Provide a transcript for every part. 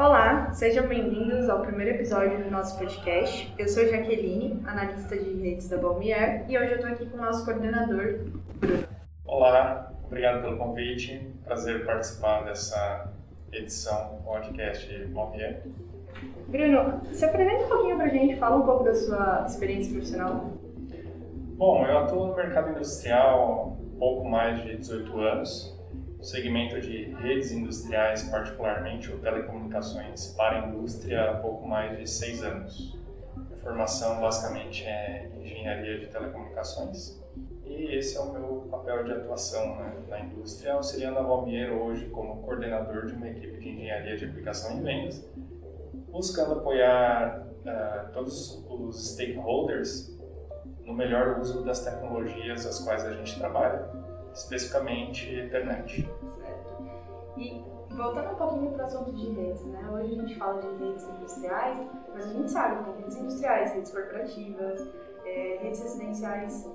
Olá, sejam bem-vindos ao primeiro episódio do nosso podcast. Eu sou Jaqueline, analista de redes da Balmier, e hoje eu estou aqui com o nosso coordenador, Bruno. Olá, obrigado pelo convite. Prazer participar dessa edição do podcast Balmier. Bruno, se apresenta um pouquinho para a gente, fala um pouco da sua experiência profissional. Bom, eu atuo no mercado industrial há pouco mais de 18 anos, no segmento de redes industriais, particularmente, ou telecomunicações para a indústria, há pouco mais de 6 anos. A formação, basicamente, é engenharia de telecomunicações e esse é o meu papel de atuação né, na indústria, auxiliando a Valmier hoje como coordenador de uma equipe de engenharia de aplicação e vendas, buscando apoiar uh, todos os stakeholders no melhor uso das tecnologias as quais a gente trabalha, especificamente internet. Certo. E voltando um pouquinho para o assunto de redes, né? Hoje a gente fala de redes industriais, mas a gente sabe que tem redes industriais, redes corporativas, é, redes residenciais.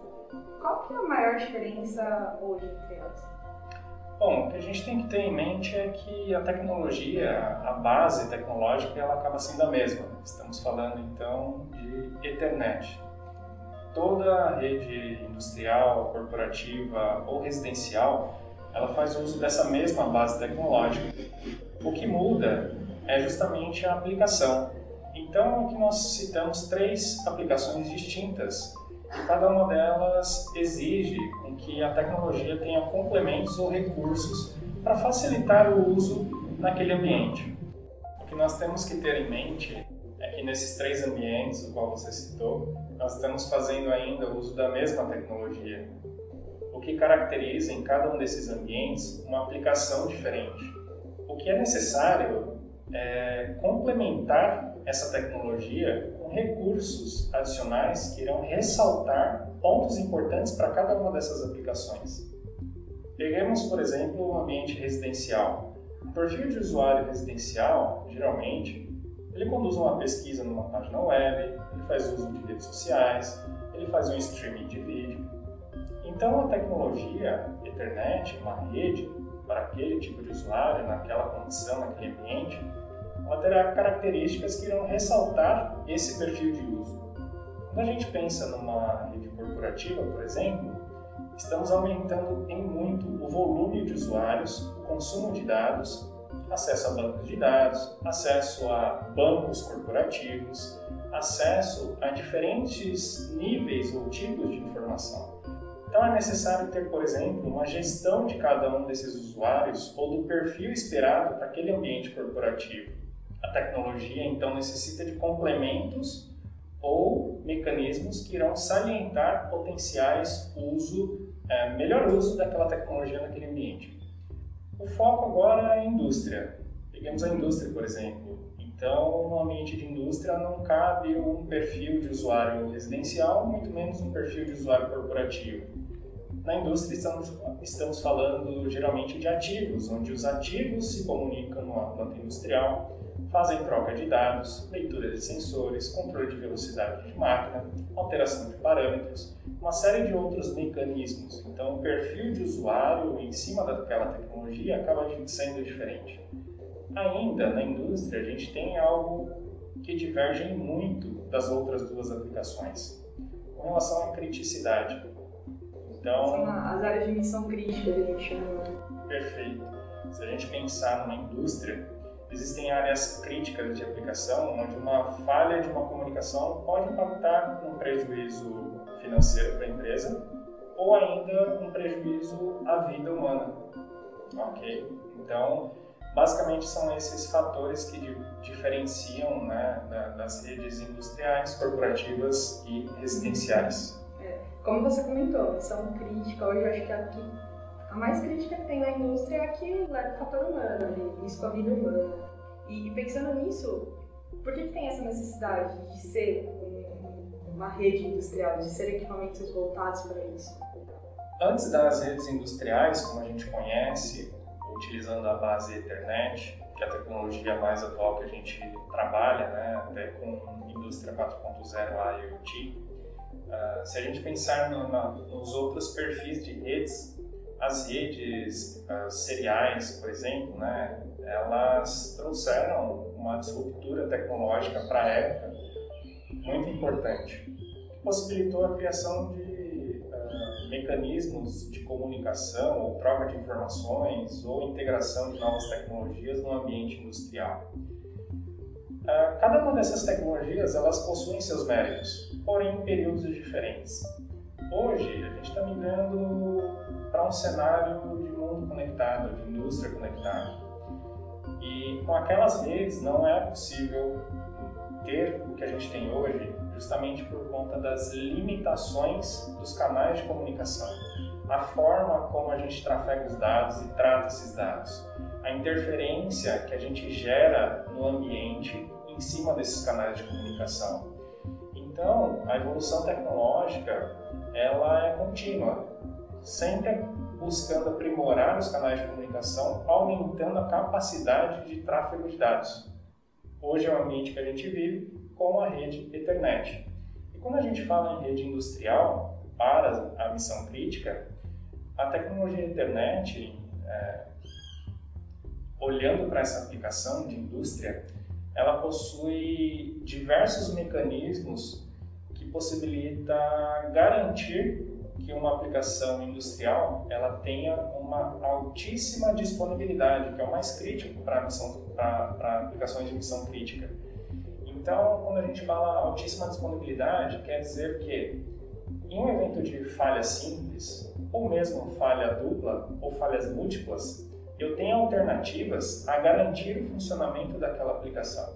Qual que é a maior diferença hoje entre elas? Bom, o que a gente tem que ter em mente é que a tecnologia, a base tecnológica, ela acaba sendo a mesma. Estamos falando então de Ethernet, toda rede industrial, corporativa ou residencial, ela faz uso dessa mesma base tecnológica. O que muda é justamente a aplicação. Então, aqui nós citamos três aplicações distintas e cada uma delas exige que a tecnologia tenha complementos ou recursos para facilitar o uso naquele ambiente. O que nós temos que ter em mente que nesses três ambientes, o qual você citou, nós estamos fazendo ainda o uso da mesma tecnologia, o que caracteriza em cada um desses ambientes uma aplicação diferente. O que é necessário é complementar essa tecnologia com recursos adicionais que irão ressaltar pontos importantes para cada uma dessas aplicações. Peguemos, por exemplo, um ambiente residencial. O perfil de usuário residencial, geralmente, ele conduz uma pesquisa numa página web, ele faz uso de redes sociais, ele faz um streaming de vídeo. Então, a tecnologia, a internet, uma rede para aquele tipo de usuário, naquela condição, naquele ambiente, ela terá características que irão ressaltar esse perfil de uso. Quando a gente pensa numa rede corporativa, por exemplo, estamos aumentando em muito o volume de usuários, o consumo de dados acesso a bancos de dados, acesso a bancos corporativos, acesso a diferentes níveis ou tipos de informação. Então é necessário ter, por exemplo, uma gestão de cada um desses usuários ou do perfil esperado para aquele ambiente corporativo. A tecnologia então necessita de complementos ou mecanismos que irão salientar potenciais uso, é, melhor uso daquela tecnologia naquele ambiente. O foco agora é a indústria. Peguemos a indústria, por exemplo. Então, no ambiente de indústria não cabe um perfil de usuário residencial, muito menos um perfil de usuário corporativo. Na indústria estamos, estamos falando geralmente de ativos, onde os ativos se comunicam numa planta industrial, fazem troca de dados, leitura de sensores, controle de velocidade de máquina, alteração de parâmetros, uma série de outros mecanismos. Então, o perfil de usuário em cima daquela tecnologia acaba sendo diferente. Ainda na indústria, a gente tem algo que diverge muito das outras duas aplicações, com relação à criticidade. Então, São as áreas de missão crítica, a gente chama. Perfeito. Se a gente pensar numa indústria, existem áreas críticas de aplicação onde uma falha de uma comunicação pode impactar um prejuízo financeiro para a empresa ou ainda um prejuízo à vida humana. Ok? Então, basicamente são esses fatores que diferenciam né, das redes industriais, corporativas e residenciais. É, como você comentou, são críticas, hoje acho que aqui a mais crítica que tem na indústria é que leva o fator humano, isso com a vida humana. E pensando nisso, por que, que tem essa necessidade de ser uma rede industrial, de ser equipamentos voltados para isso? Antes das redes industriais, como a gente conhece, utilizando a base Ethernet, que é a tecnologia mais atual que a gente trabalha, né, até com indústria 4.0 IoT, uh, se a gente pensar no, na, nos outros perfis de redes, as redes as seriais, por exemplo, né, elas trouxeram uma disruptura tecnológica para a época muito importante, que possibilitou a criação de uh, mecanismos de comunicação ou troca de informações ou integração de novas tecnologias no ambiente industrial. Uh, cada uma dessas tecnologias elas possuem seus méritos, porém em períodos diferentes. Hoje a gente está migrando para um cenário de mundo conectado, de indústria conectada. E com aquelas redes não é possível ter o que a gente tem hoje, justamente por conta das limitações dos canais de comunicação, a forma como a gente trafega os dados e trata esses dados, a interferência que a gente gera no ambiente em cima desses canais de comunicação. Então, a evolução tecnológica ela é contínua, sempre buscando aprimorar os canais de comunicação, aumentando a capacidade de tráfego de dados. Hoje é o ambiente que a gente vive com a rede Ethernet. E quando a gente fala em rede industrial para a missão crítica, a tecnologia Ethernet, é, olhando para essa aplicação de indústria, ela possui diversos mecanismos que possibilita garantir que uma aplicação industrial ela tenha uma altíssima disponibilidade, que é o mais crítico para aplicações de missão crítica. Então, quando a gente fala altíssima disponibilidade, quer dizer que em um evento de falha simples, ou mesmo falha dupla ou falhas múltiplas, eu tenho alternativas a garantir o funcionamento daquela aplicação.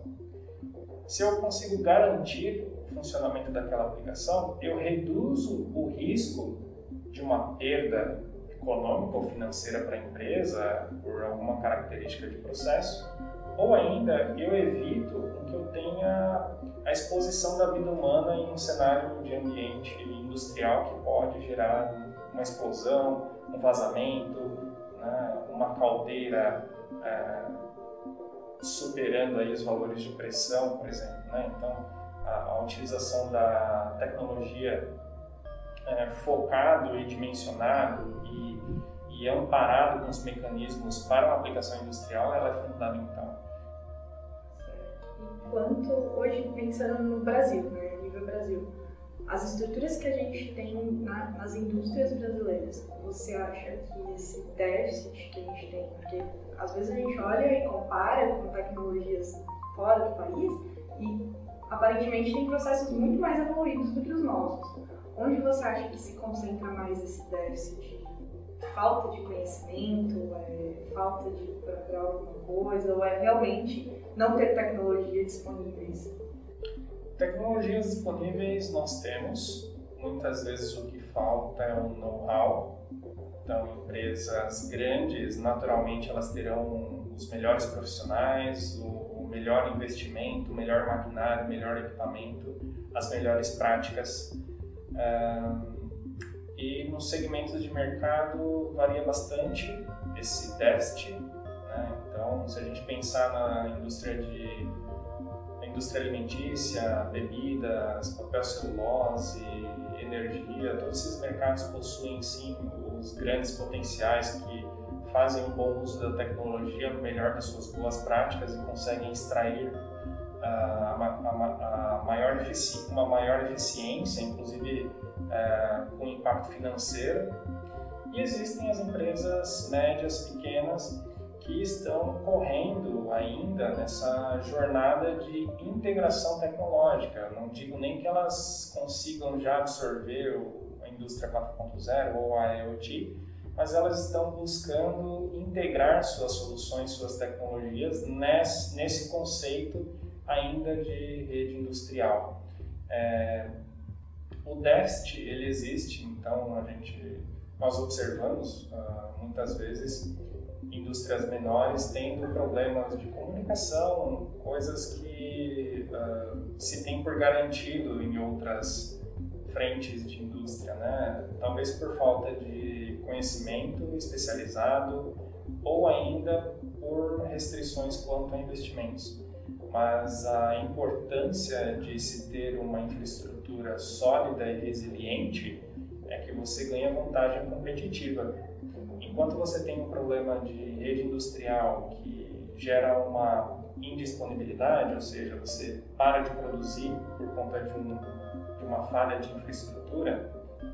Se eu consigo garantir funcionamento daquela aplicação, eu reduzo o risco de uma perda econômica ou financeira para a empresa por alguma característica de processo, ou ainda eu evito que eu tenha a exposição da vida humana em um cenário de ambiente industrial que pode gerar uma explosão, um vazamento, né, uma caldeira é, superando aí os valores de pressão, por exemplo. Né? Então, a, a utilização da tecnologia é, focado e dimensionado e, e amparado com os mecanismos para uma aplicação industrial, ela é fundamental. Enquanto hoje, pensando no Brasil, né, nível Brasil, as estruturas que a gente tem na, nas indústrias brasileiras, você acha que esse déficit que a gente tem, porque às vezes a gente olha e compara com tecnologias fora do país e aparentemente tem processos muito mais evoluídos do que os nossos. Onde você acha que se concentra mais esse déficit? Falta de conhecimento? É falta de procurar alguma coisa? Ou é realmente não ter tecnologia disponíveis? Tecnologias disponíveis nós temos. Muitas vezes o que falta é um know-how. Então, empresas grandes, naturalmente, elas terão os melhores profissionais, o melhor investimento, melhor maquinário, melhor equipamento, as melhores práticas. e nos segmentos de mercado varia bastante esse déficit. Então, se a gente pensar na indústria de na indústria alimentícia, bebidas, papel celulose, energia, todos esses mercados possuem sim os grandes potenciais que fazem um bom uso da tecnologia, melhor das suas boas práticas e conseguem extrair uh, a, a, a maior uma maior eficiência, inclusive uh, com impacto financeiro. E existem as empresas médias, pequenas, que estão correndo ainda nessa jornada de integração tecnológica. Não digo nem que elas consigam já absorver a indústria 4.0 ou a IoT, mas elas estão buscando integrar suas soluções, suas tecnologias nesse, nesse conceito ainda de rede industrial. É, o déficit ele existe, então a gente nós observamos uh, muitas vezes indústrias menores tendo problemas de comunicação, coisas que uh, se tem por garantido em outras frentes de indústria, né? Talvez por falta de conhecimento especializado ou ainda por restrições quanto a investimentos. Mas a importância de se ter uma infraestrutura sólida e resiliente é que você ganha vantagem competitiva. enquanto você tem um problema de rede industrial que gera uma indisponibilidade, ou seja, você para de produzir por conta de, um, de uma falha de infraestrutura,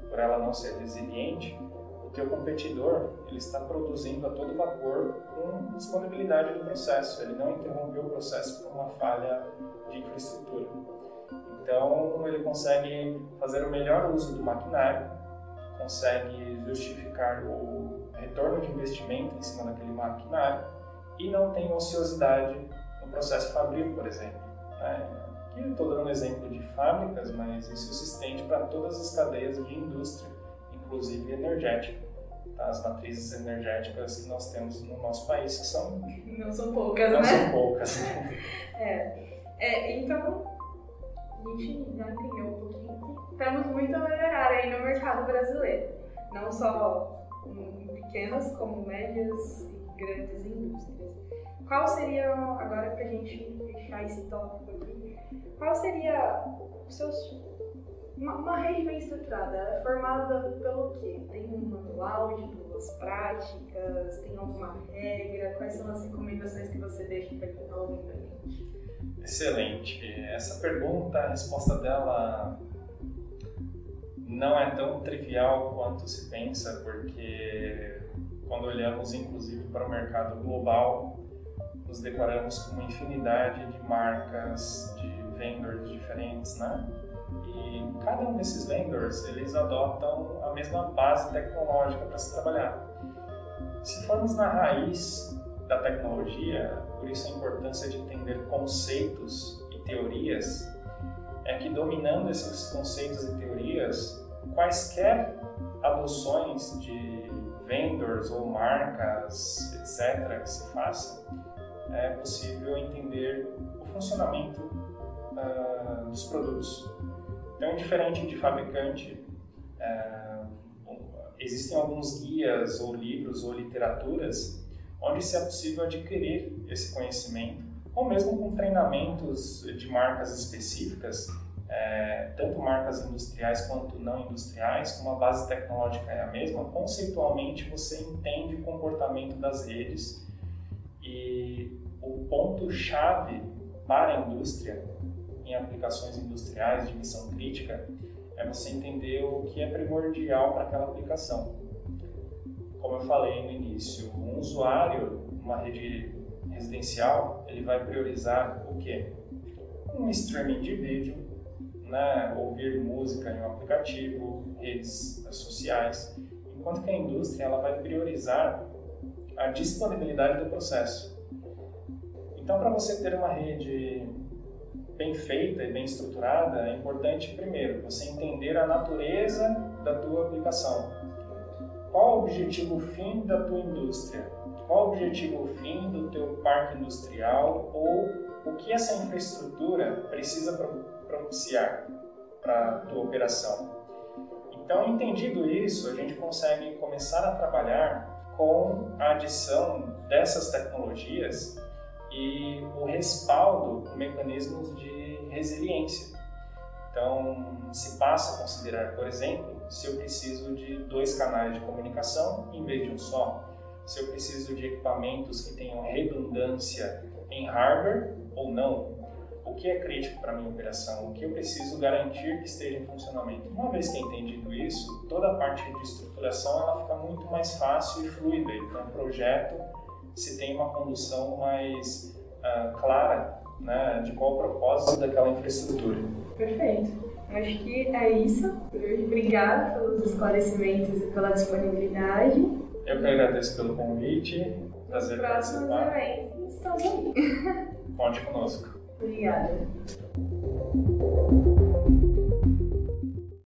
por ela não ser resiliente, o teu competidor ele está produzindo a todo vapor com disponibilidade do processo. Ele não interrompeu o processo por uma falha de infraestrutura. Então ele consegue fazer o melhor uso do maquinário, consegue justificar o retorno de investimento em cima daquele maquinário e não tem ociosidade no processo fabril, por exemplo. Né? Aqui estou dando um exemplo de fábricas, mas isso se estende para todas as cadeias de indústria, inclusive energética. Tá? As matrizes energéticas que nós temos no nosso país, que são... Não são poucas, não né? Não são poucas. é. é. Então, a gente já entendeu um pouquinho que temos muito a melhorar aí no mercado brasileiro. Não só em pequenas, como médias e grandes indústrias. Qual seria, agora para a gente fechar esse tópico aqui, qual seria os seus, uma, uma rede bem estruturada, é formada pelo quê? Tem um manual de boas práticas, tem alguma regra? Quais são as recomendações que você deixa para quem está ouvindo a gente? Excelente. Essa pergunta, a resposta dela não é tão trivial quanto se pensa, porque quando olhamos inclusive para o mercado global, nos deparamos com uma infinidade de marcas, de vendors diferentes, né? E cada um desses vendors, eles adotam a mesma base tecnológica para se trabalhar. Se formos na raiz da tecnologia, por isso a importância de entender conceitos e teorias, é que dominando esses conceitos e teorias, quaisquer adoções de vendors ou marcas, etc., que se façam, é possível entender o funcionamento uh, dos produtos. Então, diferente de fabricante, uh, existem alguns guias ou livros ou literaturas onde se é possível adquirir esse conhecimento, ou mesmo com treinamentos de marcas específicas, é, tanto marcas industriais quanto não industriais, como a base tecnológica é a mesma, conceitualmente você entende o comportamento das redes e o ponto-chave para a indústria, em aplicações industriais de missão crítica, é você entender o que é primordial para aquela aplicação. Como eu falei no início, um usuário, uma rede residencial, ele vai priorizar o quê? Um streaming de vídeo, né? ouvir música em um aplicativo, redes sociais, enquanto que a indústria ela vai priorizar a disponibilidade do processo. Então, para você ter uma rede bem feita e bem estruturada, é importante, primeiro, você entender a natureza da tua aplicação. Qual o objetivo fim da tua indústria? Qual o objetivo fim do teu parque industrial ou o que essa infraestrutura precisa propiciar para a tua operação? Então, entendido isso, a gente consegue começar a trabalhar com a adição dessas tecnologias e o respaldo por mecanismos de resiliência. Então, se passa a considerar, por exemplo, se eu preciso de dois canais de comunicação em vez de um só, se eu preciso de equipamentos que tenham redundância em hardware ou não, o que é crítico para minha operação, o que eu preciso garantir que esteja em funcionamento. Uma vez que é entendido isso, toda a parte de estruturação ela fica muito mais fácil e fluida. Então, o projeto se tem uma condução mais uh, clara né, de qual o propósito daquela infraestrutura. Perfeito. Acho que é isso. Obrigada pelos esclarecimentos e pela disponibilidade. Eu que agradeço pelo convite. Prazer próximos participar. eventos estamos aí. Conte conosco. Obrigada.